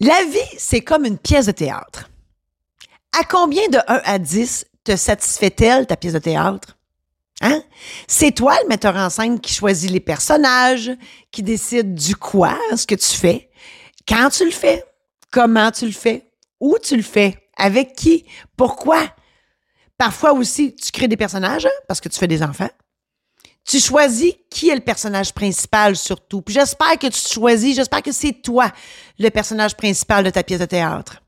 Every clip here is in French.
La vie, c'est comme une pièce de théâtre. À combien de 1 à 10 te satisfait-elle ta pièce de théâtre? Hein? C'est toi, le metteur en scène, qui choisit les personnages, qui décide du quoi, ce que tu fais, quand tu le fais, comment tu le fais, où tu le fais, avec qui, pourquoi. Parfois aussi, tu crées des personnages hein, parce que tu fais des enfants. Tu choisis qui est le personnage principal surtout. Puis j'espère que tu choisis, j'espère que c'est toi le personnage principal de ta pièce de théâtre.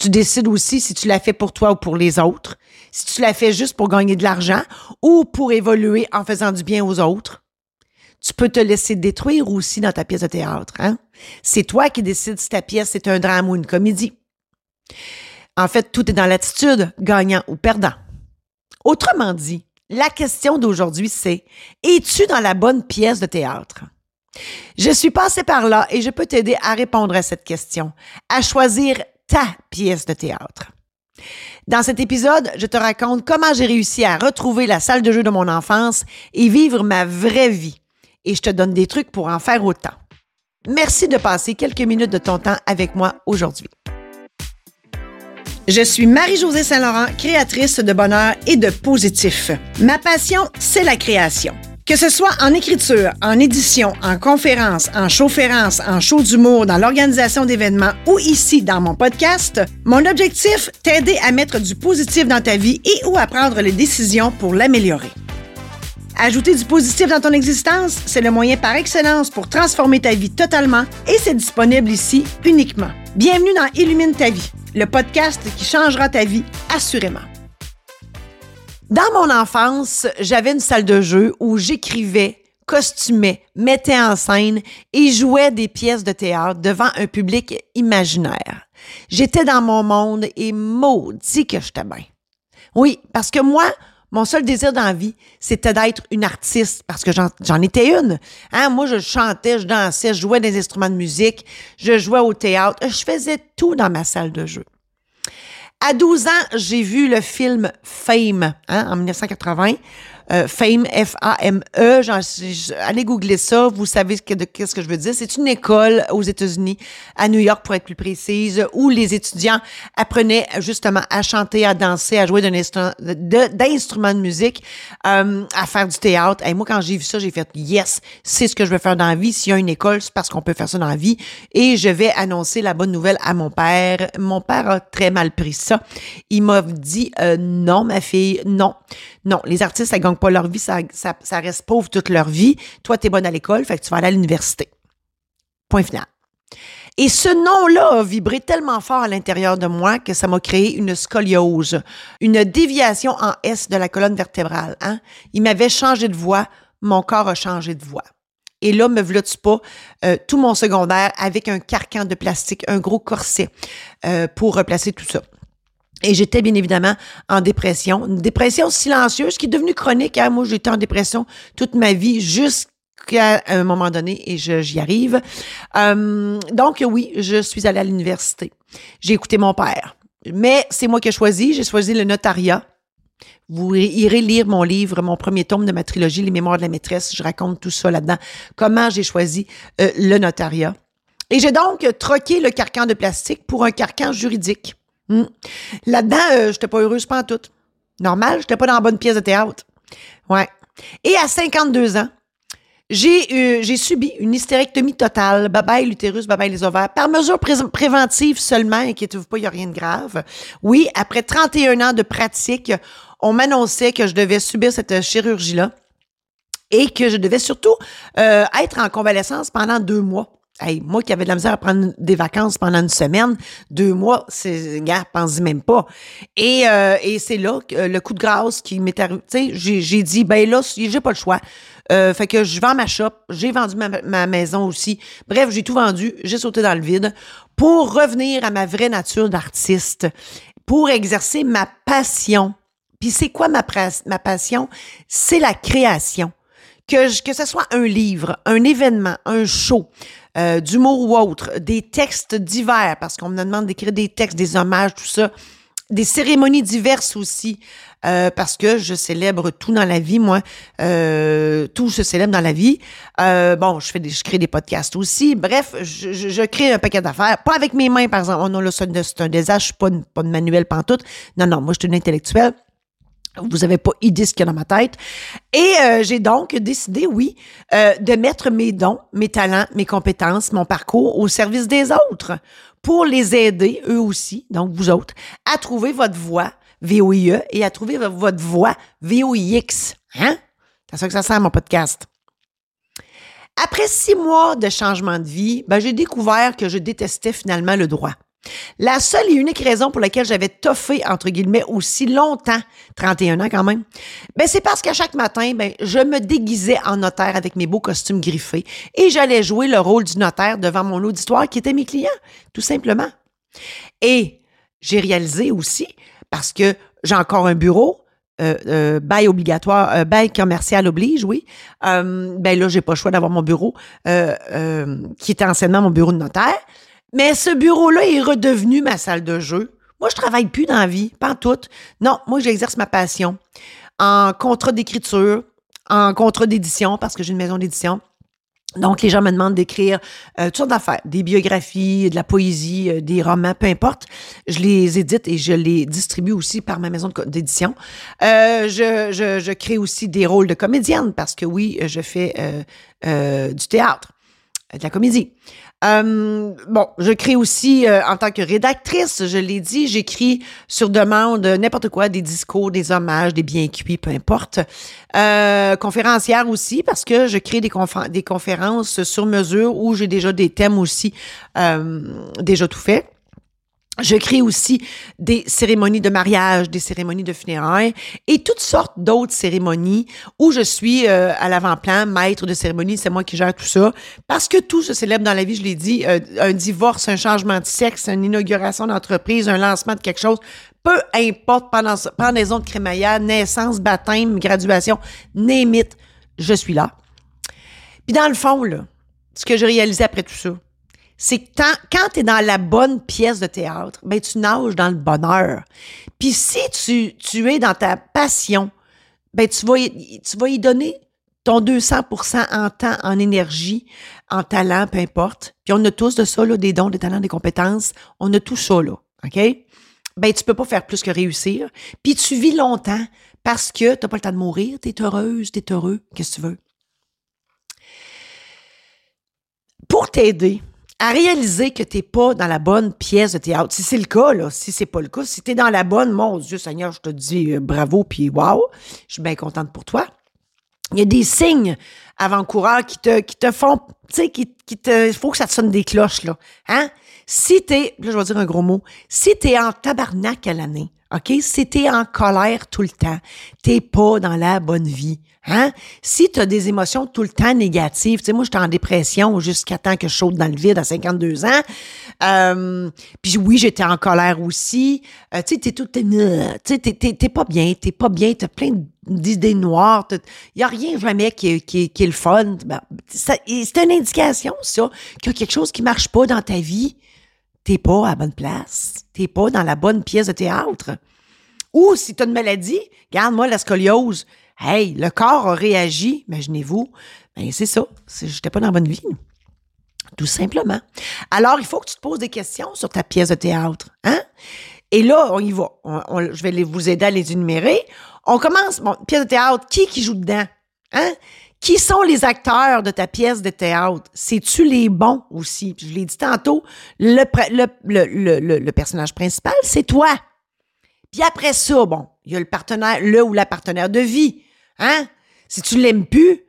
Tu décides aussi si tu l'as fait pour toi ou pour les autres, si tu l'as fait juste pour gagner de l'argent ou pour évoluer en faisant du bien aux autres. Tu peux te laisser détruire aussi dans ta pièce de théâtre. Hein? C'est toi qui décides si ta pièce est un drame ou une comédie. En fait, tout est dans l'attitude, gagnant ou perdant. Autrement dit, la question d'aujourd'hui, c'est Es-tu dans la bonne pièce de théâtre? Je suis passée par là et je peux t'aider à répondre à cette question, à choisir ta pièce de théâtre. Dans cet épisode, je te raconte comment j'ai réussi à retrouver la salle de jeu de mon enfance et vivre ma vraie vie. Et je te donne des trucs pour en faire autant. Merci de passer quelques minutes de ton temps avec moi aujourd'hui. Je suis Marie-Josée Saint-Laurent, créatrice de bonheur et de positif. Ma passion, c'est la création. Que ce soit en écriture, en édition, en conférence, en chaufférence, en show d'humour, dans l'organisation d'événements ou ici dans mon podcast, mon objectif, t'aider à mettre du positif dans ta vie et ou à prendre les décisions pour l'améliorer. Ajouter du positif dans ton existence, c'est le moyen par excellence pour transformer ta vie totalement et c'est disponible ici uniquement. Bienvenue dans Illumine ta vie le podcast qui changera ta vie assurément. Dans mon enfance, j'avais une salle de jeu où j'écrivais, costumais, mettais en scène et jouais des pièces de théâtre devant un public imaginaire. J'étais dans mon monde et maudit que j'étais bien. Oui, parce que moi, mon seul désir dans la vie, c'était d'être une artiste parce que j'en étais une. Hein? Moi, je chantais, je dansais, je jouais des instruments de musique, je jouais au théâtre, je faisais tout dans ma salle de jeu. À 12 ans, j'ai vu le film Fame hein, en 1980. Euh, Fame, F-A-M-E. Allez googler ça, vous savez qu'est-ce que je veux dire. C'est une école aux États-Unis, à New York pour être plus précise, où les étudiants apprenaient justement à chanter, à danser, à jouer d'instruments de, de, musique, euh, à faire du théâtre. Et moi, quand j'ai vu ça, j'ai fait yes, c'est ce que je veux faire dans la vie. S'il y a une école, c'est parce qu'on peut faire ça dans la vie. Et je vais annoncer la bonne nouvelle à mon père. Mon père a très mal pris ça. Il m'a dit euh, non, ma fille, non. Non, les artistes, ça gagne pas leur vie, ça, reste pauvre toute leur vie. Toi, tu es bonne à l'école, fait que tu vas aller à l'université. Point final. Et ce nom-là a vibré tellement fort à l'intérieur de moi que ça m'a créé une scoliose, une déviation en S de la colonne vertébrale. Hein? Il m'avait changé de voix, mon corps a changé de voix. Et là, me v'là-tu pas euh, tout mon secondaire avec un carcan de plastique, un gros corset euh, pour replacer tout ça. Et j'étais bien évidemment en dépression, une dépression silencieuse qui est devenue chronique. Hein. Moi, j'étais en dépression toute ma vie jusqu'à un moment donné et j'y arrive. Euh, donc oui, je suis allée à l'université. J'ai écouté mon père. Mais c'est moi qui ai choisi. J'ai choisi le notariat. Vous irez lire mon livre, mon premier tome de ma trilogie, Les Mémoires de la maîtresse. Je raconte tout ça là-dedans. Comment j'ai choisi euh, le notariat. Et j'ai donc troqué le carcan de plastique pour un carcan juridique. Hmm. Là-dedans, euh, j'étais pas heureuse, pas en tout. Normal, j'étais pas dans la bonne pièce de théâtre. Ouais. Et à 52 ans, j'ai j'ai subi une hystérectomie totale, bye l'utérus, bye les ovaires, par mesure préventive seulement, inquiétez-vous pas, il n'y a rien de grave. Oui, après 31 ans de pratique, on m'annonçait que je devais subir cette chirurgie-là et que je devais surtout euh, être en convalescence pendant deux mois. Hey, moi qui avais de la misère à prendre des vacances pendant une semaine, deux mois, c'est, gars, pense même pas. Et, euh, et c'est là que le coup de grâce qui m'est arrivé. Tu sais, j'ai, j'ai dit, ben là, j'ai pas le choix. Euh, fait que je vends ma shop, j'ai vendu ma, ma maison aussi. Bref, j'ai tout vendu, j'ai sauté dans le vide pour revenir à ma vraie nature d'artiste, pour exercer ma passion. Puis c'est quoi ma, ma passion? C'est la création. Que, que ce soit un livre, un événement, un show, euh, d'humour ou autre, des textes divers, parce qu'on me demande d'écrire des textes, des hommages, tout ça, des cérémonies diverses aussi, euh, parce que je célèbre tout dans la vie, moi. Euh, tout se célèbre dans la vie. Euh, bon, je fais des, je crée des podcasts aussi. Bref, je, crée un paquet d'affaires. Pas avec mes mains, par exemple. Oh non, là, c'est un désastre. Je suis pas, pas de manuel pantoute. Non, non, moi, je suis une intellectuelle. Vous avez pas idée ce qu'il y dans ma tête. Et euh, j'ai donc décidé, oui, euh, de mettre mes dons, mes talents, mes compétences, mon parcours au service des autres pour les aider, eux aussi, donc vous autres, à trouver votre voie VOIE et à trouver votre voie VOIX. Hein? C'est ça que ça sert, mon podcast. Après six mois de changement de vie, ben, j'ai découvert que je détestais finalement le droit. La seule et unique raison pour laquelle j'avais toffé, entre guillemets, aussi longtemps, 31 ans quand même, ben c'est parce qu'à chaque matin, ben, je me déguisais en notaire avec mes beaux costumes griffés et j'allais jouer le rôle du notaire devant mon auditoire qui était mes clients, tout simplement. Et j'ai réalisé aussi, parce que j'ai encore un bureau, euh, euh, bail obligatoire, euh, bail commercial oblige, oui. Ben là, j'ai pas le choix d'avoir mon bureau, qui était anciennement mon bureau de notaire. Mais ce bureau-là est redevenu ma salle de jeu. Moi, je travaille plus dans la vie, pas en. Non, moi, j'exerce ma passion en contrat d'écriture, en contrat d'édition, parce que j'ai une maison d'édition. Donc, les gens me demandent d'écrire euh, toutes sortes d'affaires, des biographies, de la poésie, euh, des romans, peu importe. Je les édite et je les distribue aussi par ma maison d'édition. Euh, je, crée aussi des rôles de comédienne parce que oui, je fais du théâtre, de la comédie. Bon, je crée aussi euh, en tant que rédactrice, je l'ai dit, j'écris sur demande n'importe quoi, des discours, des hommages, des biens cuits, peu importe. Euh, conférencière aussi, parce que je crée des, des conférences sur mesure où j'ai déjà des thèmes aussi déjà tout fait. Je crée aussi des cérémonies de mariage, des cérémonies de funérailles et toutes sortes d'autres cérémonies où je suis euh, à l'avant-plan, maître de cérémonie, c'est moi qui gère tout ça. Parce que tout se célèbre dans la vie, je l'ai dit, euh, un divorce, un changement de sexe, une inauguration d'entreprise, un lancement de quelque chose, peu importe, pendant, pendaison de crémaillère, naissance, baptême, graduation, name it, je suis là. Puis dans le fond, là, ce que j'ai réalisé après tout ça, c'est que quand tu es dans la bonne pièce de théâtre, ben tu nages dans le bonheur. Puis si tu, tu es dans ta passion, ben tu vas y, tu vas y donner ton 200% en temps, en énergie, en talent, peu importe. Puis on a tous de ça, là, des dons, des talents, des compétences. On a tout ça, là. OK? Ben, tu peux pas faire plus que réussir. Puis tu vis longtemps parce que t'as pas le temps de mourir. T'es heureuse, t'es heureux. Qu'est-ce que tu veux? Pour t'aider à réaliser que t'es pas dans la bonne pièce de théâtre, si c'est le cas, là, si c'est pas le cas, si t'es dans la bonne, mon Dieu Seigneur, je te dis euh, bravo puis wow, je suis bien contente pour toi. Il y a des signes avant-coureurs qui te, qui te font, tu sais, qui, qui te, faut que ça te sonne des cloches, là. Hein? Si t'es, là, je vais dire un gros mot, si t'es en tabarnak à l'année, OK? Si t'es en colère tout le temps, t'es pas dans la bonne vie. Hein? Si tu as des émotions tout le temps négatives, tu sais, moi, j'étais en dépression jusqu'à temps que je saute dans le vide à 52 ans. Euh, puis oui, j'étais en colère aussi. Euh, tu sais, t'es tout, t'es, t'es, pas bien, t'es pas bien, t'as plein d'idées noires. Il y a rien jamais qui, qui, qui est le fun. Ben, c'est une indication, ça, qu'il y a quelque chose qui marche pas dans ta vie. T'es pas à la bonne place. T'es pas dans la bonne pièce de théâtre. Ou si tu as une maladie, regarde-moi la scoliose. Hey, le corps a réagi, imaginez-vous. Ben, c'est ça. J'étais pas dans la bonne vie. Tout simplement. Alors, il faut que tu te poses des questions sur ta pièce de théâtre. Hein? Et là, on y va. Je vais vous aider à les énumérer. On commence. Pièce de théâtre, qui qui joue dedans? Hein? Qui sont les acteurs de ta pièce de théâtre? C'est-tu les bons aussi? Je l'ai dit tantôt, le personnage principal, c'est toi. Puis après ça, bon, il y a le partenaire, le ou la partenaire de vie. Hein? Si tu l'aimes plus,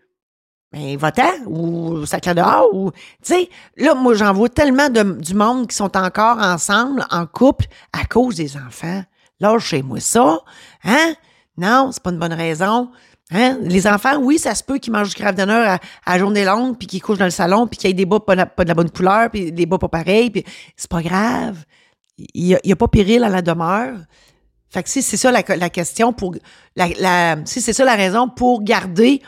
ben va-t'en ou sacré dehors ou tu sais là moi j'en vois tellement de, du monde qui sont encore ensemble en couple à cause des enfants. Lâchez-moi ça, hein? Non, c'est pas une bonne raison. Hein? Les enfants, oui, ça se peut qu'ils mangent du craft dinner à, à journée longue, puis qu'ils couchent dans le salon, puis qu'il y ait des bas pas, de la bonne couleur, puis des bas pas pareils, puis c'est pas grave. Il y a, pas péril à la demeure. Fait que si c'est ça la, question pour si c'est ça la raison pour garder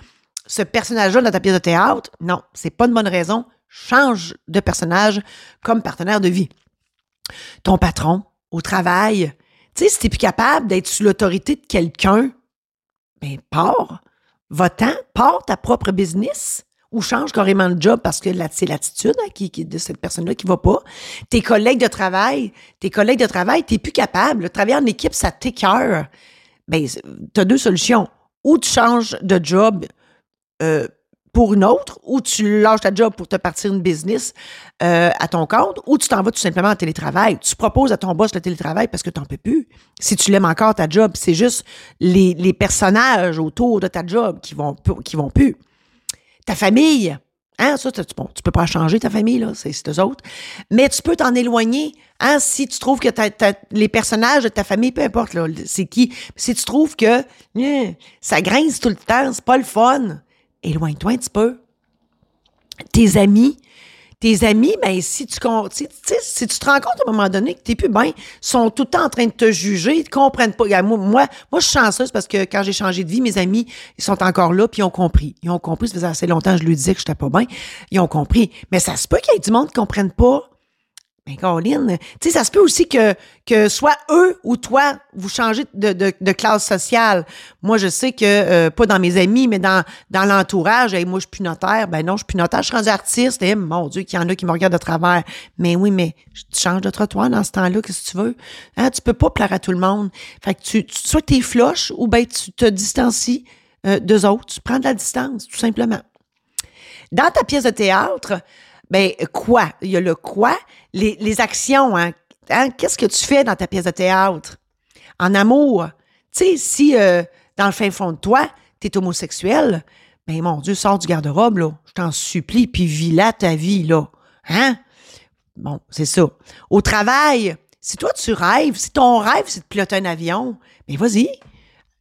ce personnage-là dans ta pièce de théâtre, non, c'est pas une bonne raison. Change de personnage comme partenaire de vie. Ton patron au travail, Tu sais, si t'es plus capable d'être sous l'autorité de quelqu'un, ben, pars. Va-t'en, pars ta propre business ou change carrément de job parce que c'est l'attitude hein, qui, de cette personne-là qui va pas. Tes collègues de travail, tes collègues de travail, t'es plus capable. Le travail en équipe, ça t'écœure. Ben, t'as deux solutions. Ou tu changes de job euh, pour une autre, ou tu lâches ta job pour te partir une business euh, à ton compte, ou tu t'en vas tout simplement en télétravail. Tu proposes à ton boss le télétravail parce que tu n'en peux plus. Si tu l'aimes encore ta job, c'est juste les, les, personnages autour de ta job qui vont, qui vont plus. Ta famille, Hein, ça, tu, bon, tu peux pas changer ta famille, là, c'est eux autres. Mais tu peux t'en éloigner. Hein, si tu trouves que les personnages de ta famille, peu importe, là, c'est qui, si tu trouves que hein, ça grince tout le temps, c'est pas le fun, éloigne-toi un petit peu. Tes amis, tes amis, ben, si tu, si tu te rends compte à un moment donné que t'es plus bien, sont tout le temps en train de te juger, ils te comprennent pas. Moi, moi, moi, je suis chanceuse parce que quand j'ai changé de vie, mes amis, ils sont encore là, puis ils ont compris. Ils ont compris, ça faisait assez longtemps que je lui disais que j'étais pas bien. Ils ont compris. Mais ça se peut qu'il y ait du monde qui comprenne pas mais Caroline, tu sais, ça se peut aussi que, que soit eux ou toi, vous changez de, de, classe sociale. Moi, je sais que, euh, pas dans mes amis, mais dans, dans l'entourage, moi, je suis plus notaire. Ben non, je suis plus notaire, je suis rendu artiste. Et, mon Dieu, qu'il y en a qui me regardent de travers. Mais oui, mais tu changes de trottoir dans ce temps-là, qu'est-ce que tu veux? Hein, tu peux pas plaire à tout le monde. Fait que tu, tu soit floche ou ben tu te distancies euh, d'eux autres. Tu prends de la distance, tout simplement. Dans ta pièce de théâtre, ben quoi? Il y a le quoi, les, les actions, hein? hein? Qu'est-ce que tu fais dans ta pièce de théâtre? En amour? Tu sais, si euh, dans le fin fond de toi, tu es homosexuel, ben mon Dieu, sors du garde-robe, là. Je t'en supplie, puis vis là ta vie, là. Hein? Bon, c'est ça. Au travail, si toi tu rêves, si ton rêve c'est de piloter un avion, ben vas-y,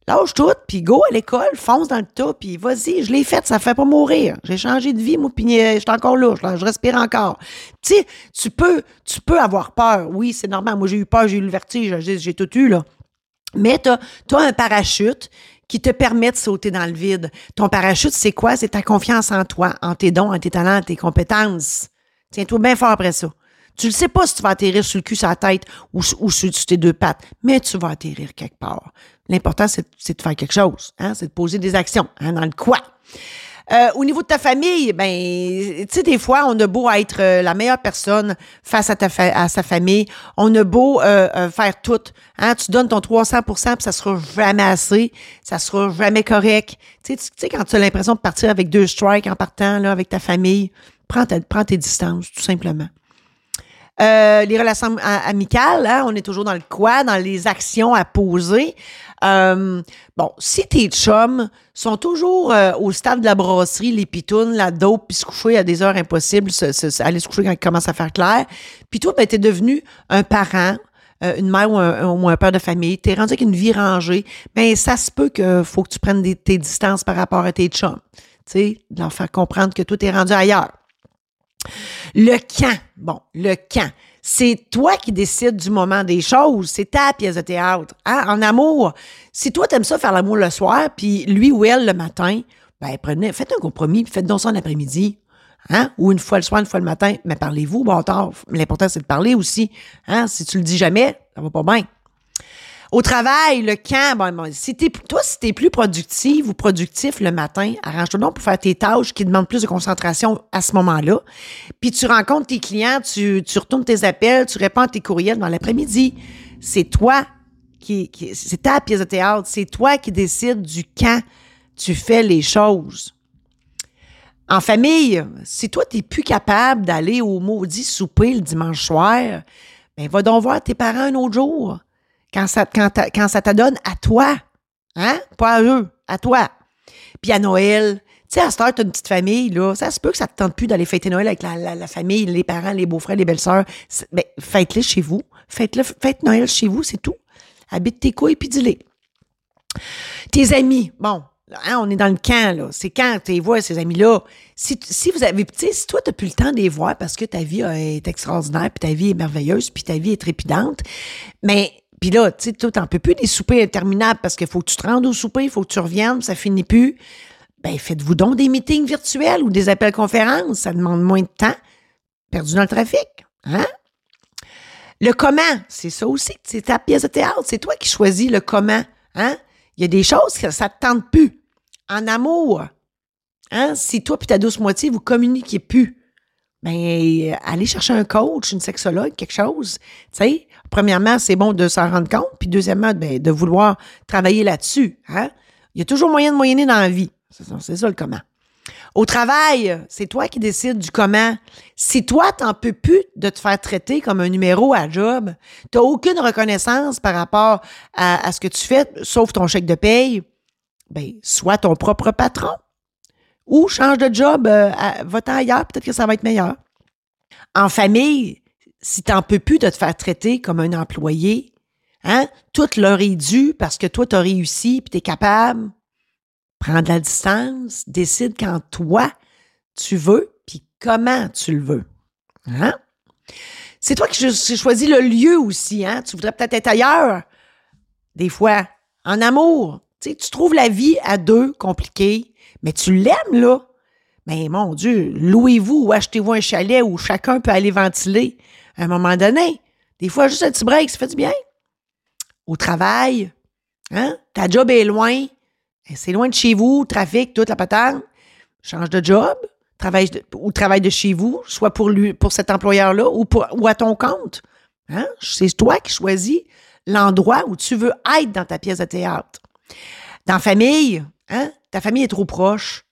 lâche tout, puis go à l'école, fonce dans le tas, puis vas-y, je l'ai fait, ça fait pas mourir. J'ai changé de vie, moi, puis euh, je suis encore là, je, respire encore. Tu sais, tu peux, tu peux avoir peur. Oui, c'est normal. Moi, j'ai eu peur, j'ai eu le vertige, j'ai tout eu, là. Mais tu as, un parachute qui te permet de sauter dans le vide. Ton parachute, c'est quoi? C'est ta confiance en toi, en tes dons, en tes talents, en tes compétences. Tiens-toi bien fort après ça. Tu ne sais pas si tu vas atterrir sur le cul, sur la tête ou, sur, tes deux pattes, mais tu vas atterrir quelque part. L'important, c'est de faire quelque chose, hein? c'est de poser des actions hein, dans le quoi. Euh, au niveau de ta famille, ben, tu sais, des fois, on a beau être euh, la meilleure personne face à, ta à sa famille, on a beau euh, faire tout. Hein? Tu donnes ton 300% puis ça sera jamais assez, ça sera jamais correct. Tu sais, quand tu as l'impression de partir avec deux strikes en partant là, avec ta famille, prends, ta, prends tes distances, tout simplement. Euh, les relations amicales, hein, on est toujours dans le quoi, dans les actions à poser. Euh, bon, si tes chums sont toujours euh, au stade de la brasserie, les pitounes, la dope, puis se coucher à des heures impossibles, aller se coucher quand il commence à faire clair, puis toi, ben, t'es devenu un parent, une mère ou un, père de famille, t'es rendu avec une vie rangée, ben ça se peut que faut que tu prennes tes distances par rapport à tes chums. Tu sais, de faire comprendre que tout est rendu ailleurs. Le quand, bon, le quand, c'est toi qui décides du moment des choses, c'est ta pièce de théâtre. Hein? En amour, si toi t'aimes ça faire l'amour le soir, puis lui ou elle le matin, ben prenez, faites un compromis, faites donc ça après-midi. Hein? Ou une fois le soir, une fois le matin, mais parlez-vous, bon tard. L'important, c'est de parler aussi. Hein? Si tu le dis jamais, ça va pas bien. Au travail, le camp, bon, si toi, si t'es plus productive ou productif le matin, arrange-toi donc pour faire tes tâches qui demandent plus de concentration à ce moment-là. Puis tu rencontres tes clients, tu, tu retournes tes appels, tu réponds à tes courriels dans l'après-midi. C'est toi qui, qui c'est ta pièce de théâtre, c'est toi qui décides du quand tu fais les choses. En famille, si toi, tu n'es plus capable d'aller au maudit souper le dimanche soir, ben va donc voir tes parents un autre jour quand ça, quand, quand ça t'adonne à toi. Hein? Pas à eux, à toi. Puis à Noël, tu sais, à cette heure, t'as une petite famille, là. Ça se peut que ça te tente plus d'aller fêter Noël avec la, la, famille, les parents, les beaux-frères, les belles-sœurs. Ben, faites-les chez vous. Faites-le, faites Noël chez vous, c'est tout. Habite tes couilles puis dis-les. Tes amis, bon, hein, on est dans le camp, là. C'est quand tu vois, ces amis-là? Si, si vous avez, tu sais, si toi, t'as plus le temps de les voir parce que ta vie est extraordinaire, puis ta vie est merveilleuse, puis ta vie est trépidante, mais puis là, tu sais, toi, t'en peux plus des soupers interminables parce qu'il faut que tu te rendes au souper, il faut que tu reviennes, ça finit plus. Ben, faites-vous donc des meetings virtuels ou des appels conférences. Ça demande moins de temps perdu dans le trafic. Hein? Le comment, c'est ça aussi. C'est ta pièce de théâtre. C'est toi qui choisis le comment. Hein? Il y a des choses que ça ne te tente plus. En amour, hein? si toi et ta douce moitié, vous communiquez plus, ben, allez chercher un coach, une sexologue, quelque chose. Tu sais, premièrement, c'est bon de s'en rendre compte, puis deuxièmement, ben, de vouloir travailler là-dessus. Hein? Il y a toujours moyen de moyenner dans la vie. C'est ça, le comment. Au travail, c'est toi qui décides du comment. Si toi, t'en peux plus de te faire traiter comme un numéro à job, t'as aucune reconnaissance par rapport à, ce que tu fais, sauf ton chèque de paye, ben, sois ton propre patron. Ou change de job, euh, va-t'en ailleurs, peut-être que ça va être meilleur. En famille, si t'en peux plus de te faire traiter comme un employé, hein, tout leur est dû parce que toi, tu as réussi, puis tu es capable, prends de la distance, décide quand toi, tu veux, puis comment tu le veux. Hein? C'est toi qui as choisi le lieu aussi. Hein? Tu voudrais peut-être être ailleurs, des fois, en amour. Tu, tu trouves la vie à deux compliquée, mais tu l'aimes, là. Mais mon Dieu, louez-vous ou achetez-vous un chalet où chacun peut aller ventiler à un moment donné. Des fois, juste un petit break, ça fait du bien. Au travail, hein? ta job est loin, c'est loin de chez vous, trafic, toute la patente. Change de job, ou travaille de chez vous, soit pour lui, pour cet employeur-là ou, à ton compte. Hein? C'est toi qui choisis l'endroit où tu veux être dans ta pièce de théâtre. Dans famille, hein? ta famille est trop proche,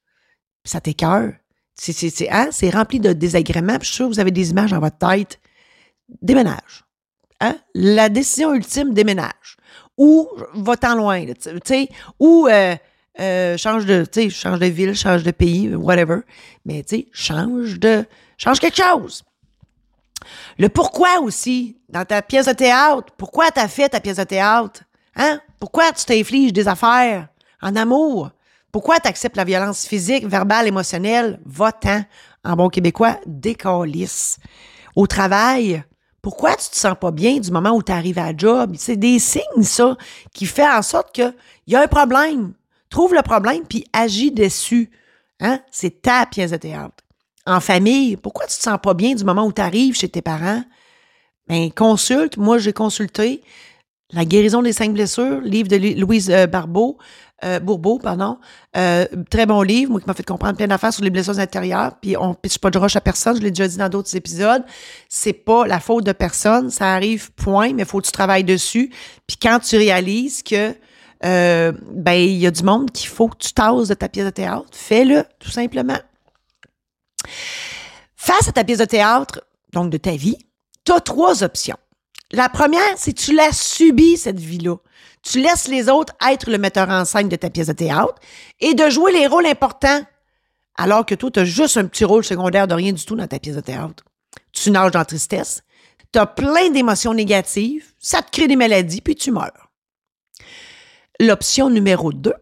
ça t'écœure. C'est hein? rempli de désagréments. je suis sûr que vous avez des images dans votre tête. Déménage. Hein? La décision ultime, déménage. Ou va-t'en loin, tu sais, ou euh, euh, change de, change de ville, change de pays, whatever. Mais tu sais, change de, change quelque chose. Le pourquoi aussi, dans ta pièce de théâtre. Pourquoi t'as fait ta pièce de théâtre? Hein? Pourquoi tu t'infliges des affaires en amour? Pourquoi tu acceptes la violence physique, verbale, émotionnelle? Va-t'en, en bon québécois, décalisse. Au travail, pourquoi tu te sens pas bien du moment où tu arrives à job? C'est des signes, ça, qui fait en sorte qu'il y a un problème. Trouve le problème puis agis dessus. Hein? C'est ta pièce de théâtre. En famille, pourquoi tu te sens pas bien du moment où tu arrives chez tes parents? Ben, consulte. Moi, j'ai consulté La guérison des cinq blessures, livre de Louise euh, Barbeau, euh, Bourbeau, pardon. Euh, très bon livre, moi qui m'a fait comprendre plein d'affaires sur les blessures intérieures. Puis on pitche pas de roche à personne, je l'ai déjà dit dans d'autres épisodes. C'est pas la faute de personne, ça arrive, point, mais faut que tu travailles dessus. Puis quand tu réalises que ben il y a du monde qu'il faut que tu tasses de ta pièce de théâtre, fais-le, tout simplement. Face à ta pièce de théâtre, donc de ta vie, tu as trois options. La première, c'est tu l'as subi, cette vie-là. Tu laisses les autres être le metteur en scène de ta pièce de théâtre et de jouer les rôles importants, alors que toi, tu as juste un petit rôle secondaire de rien du tout dans ta pièce de théâtre. Tu nages dans la tristesse, tu as plein d'émotions négatives, ça te crée des maladies, puis tu meurs. L'option numéro 2,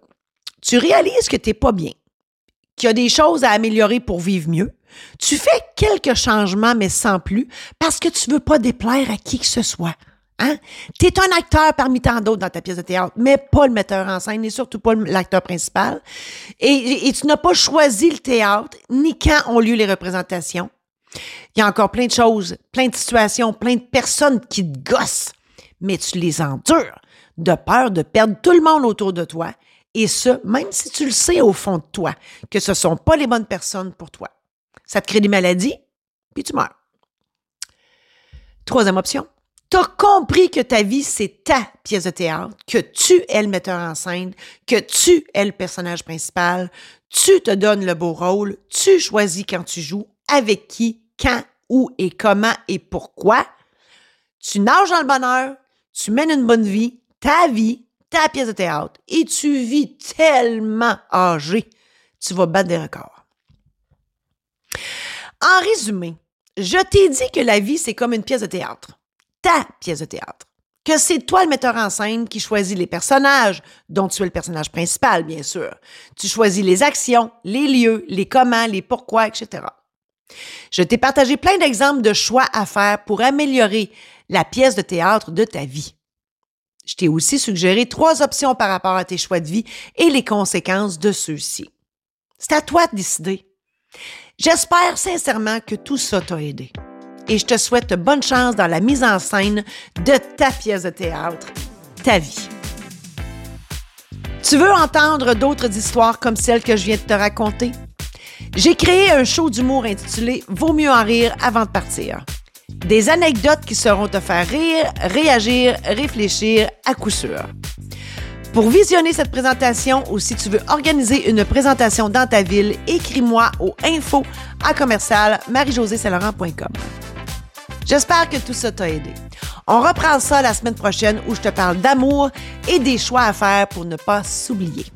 tu réalises que tu n'es pas bien, qu'il y a des choses à améliorer pour vivre mieux. Tu fais quelques changements, mais sans plus, parce que tu veux pas déplaire à qui que ce soit. Hein? Tu es un acteur parmi tant d'autres dans ta pièce de théâtre, mais pas le metteur en scène et surtout pas l'acteur principal. Et, tu n'as pas choisi le théâtre, ni quand ont lieu les représentations. Il y a encore plein de choses, plein de situations, plein de personnes qui te gossent, mais tu les endures de peur de perdre tout le monde autour de toi. Et ce, même si tu le sais au fond de toi, que ce ne sont pas les bonnes personnes pour toi. Ça te crée des maladies, puis tu meurs. Troisième option, tu as compris que ta vie, c'est ta pièce de théâtre, que tu es le metteur en scène, que tu es le personnage principal, tu te donnes le beau rôle, tu choisis quand tu joues, avec qui, quand, où et comment et pourquoi. Tu nages dans le bonheur, tu mènes une bonne vie, ta vie, ta pièce de théâtre, et tu vis tellement âgé, tu vas battre des records. En résumé, je t'ai dit que la vie, c'est comme une pièce de théâtre ta pièce de théâtre. Que c'est toi le metteur en scène qui choisit les personnages, dont tu es le personnage principal, bien sûr. Tu choisis les actions, les lieux, les comment, les pourquoi, etc. Je t'ai partagé plein d'exemples de choix à faire pour améliorer la pièce de théâtre de ta vie. Je t'ai aussi suggéré trois options par rapport à tes choix de vie et les conséquences de ceux-ci. C'est à toi de décider. J'espère sincèrement que tout ça t'a aidé. et je te souhaite bonne chance dans la mise en scène de ta pièce de théâtre, ta vie. Tu veux entendre d'autres histoires comme celle que je viens de te raconter? J'ai créé un show d'humour intitulé Vaut mieux en rire avant de partir. Des anecdotes qui seront te faire rire, réagir, réfléchir à coup sûr. Pour visionner cette présentation ou si tu veux organiser une présentation dans ta ville, écris-moi au info à commercial marie J'espère que tout ça t'a aidé. On reprend ça la semaine prochaine où je te parle d'amour et des choix à faire pour ne pas s'oublier.